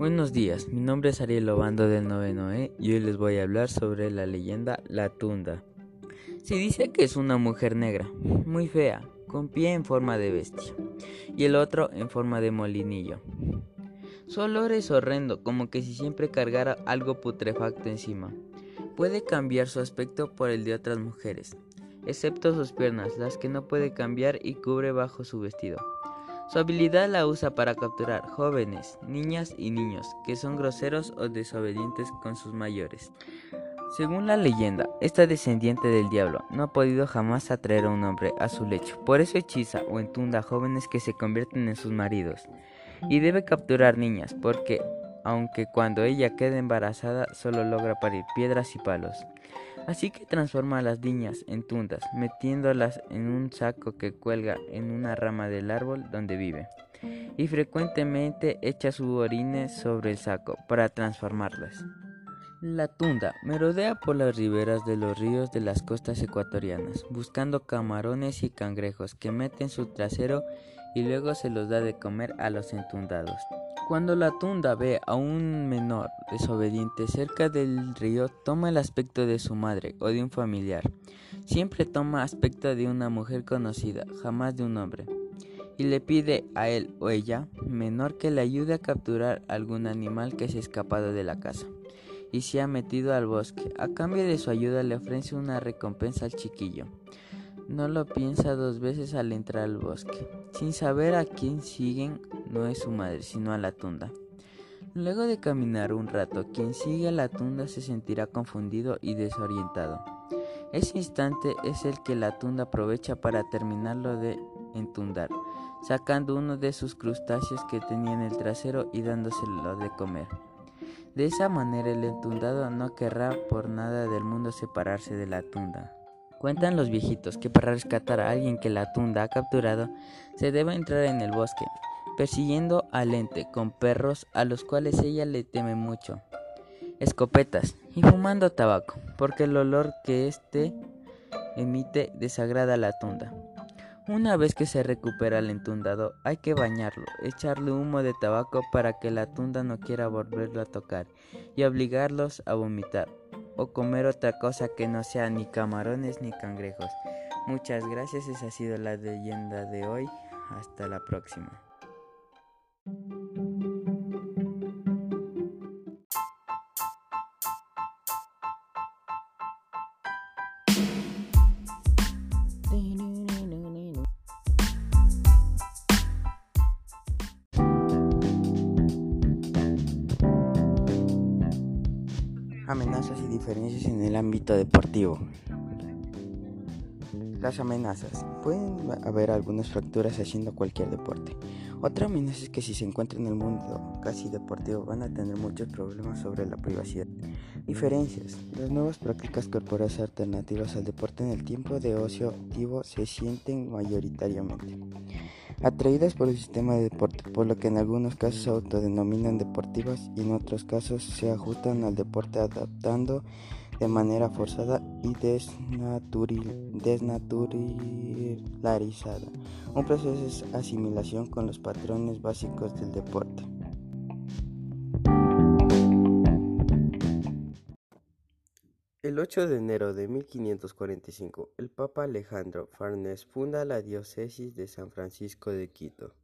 Buenos días, mi nombre es Ariel Obando del noveno E y hoy les voy a hablar sobre la leyenda La Tunda. Se dice que es una mujer negra, muy fea, con pie en forma de bestia y el otro en forma de molinillo. Su olor es horrendo, como que si siempre cargara algo putrefacto encima. Puede cambiar su aspecto por el de otras mujeres, excepto sus piernas, las que no puede cambiar y cubre bajo su vestido. Su habilidad la usa para capturar jóvenes, niñas y niños que son groseros o desobedientes con sus mayores. Según la leyenda, esta descendiente del diablo no ha podido jamás atraer a un hombre a su lecho, por eso hechiza o entunda a jóvenes que se convierten en sus maridos. Y debe capturar niñas, porque aunque cuando ella quede embarazada solo logra parir piedras y palos. Así que transforma a las niñas en tundas, metiéndolas en un saco que cuelga en una rama del árbol donde vive. Y frecuentemente echa su orine sobre el saco para transformarlas. La tunda merodea por las riberas de los ríos de las costas ecuatorianas, buscando camarones y cangrejos que meten su trasero y luego se los da de comer a los entundados. Cuando la tunda ve a un menor desobediente cerca del río, toma el aspecto de su madre o de un familiar. Siempre toma aspecto de una mujer conocida, jamás de un hombre. Y le pide a él o ella, menor, que le ayude a capturar algún animal que se ha escapado de la casa y se ha metido al bosque. A cambio de su ayuda le ofrece una recompensa al chiquillo. No lo piensa dos veces al entrar al bosque. Sin saber a quién siguen, no es su madre, sino a la tunda. Luego de caminar un rato, quien sigue a la tunda se sentirá confundido y desorientado. Ese instante es el que la tunda aprovecha para terminarlo de entundar, sacando uno de sus crustáceos que tenía en el trasero y dándoselo de comer. De esa manera el entundado no querrá por nada del mundo separarse de la tunda. Cuentan los viejitos que para rescatar a alguien que la tunda ha capturado, se debe entrar en el bosque, persiguiendo al ente con perros a los cuales ella le teme mucho, escopetas y fumando tabaco, porque el olor que éste emite desagrada a la tunda. Una vez que se recupera el entundado, hay que bañarlo, echarle humo de tabaco para que la tunda no quiera volverlo a tocar y obligarlos a vomitar o comer otra cosa que no sea ni camarones ni cangrejos. Muchas gracias, esa ha sido la leyenda de hoy. Hasta la próxima. Amenazas y diferencias en el ámbito deportivo. Las amenazas. Pueden haber algunas fracturas haciendo cualquier deporte. Otra amenaza es que si se encuentran en el mundo casi deportivo van a tener muchos problemas sobre la privacidad. Diferencias. Las nuevas prácticas corporales alternativas al deporte en el tiempo de ocio activo se sienten mayoritariamente atraídas por el sistema de deporte, por lo que en algunos casos se autodenominan deportivas y en otros casos se ajustan al deporte adaptando de manera forzada y desnaturalizada. Un proceso de asimilación con los patrones básicos del deporte. El 8 de enero de 1545, el Papa Alejandro Farnés funda la diócesis de San Francisco de Quito.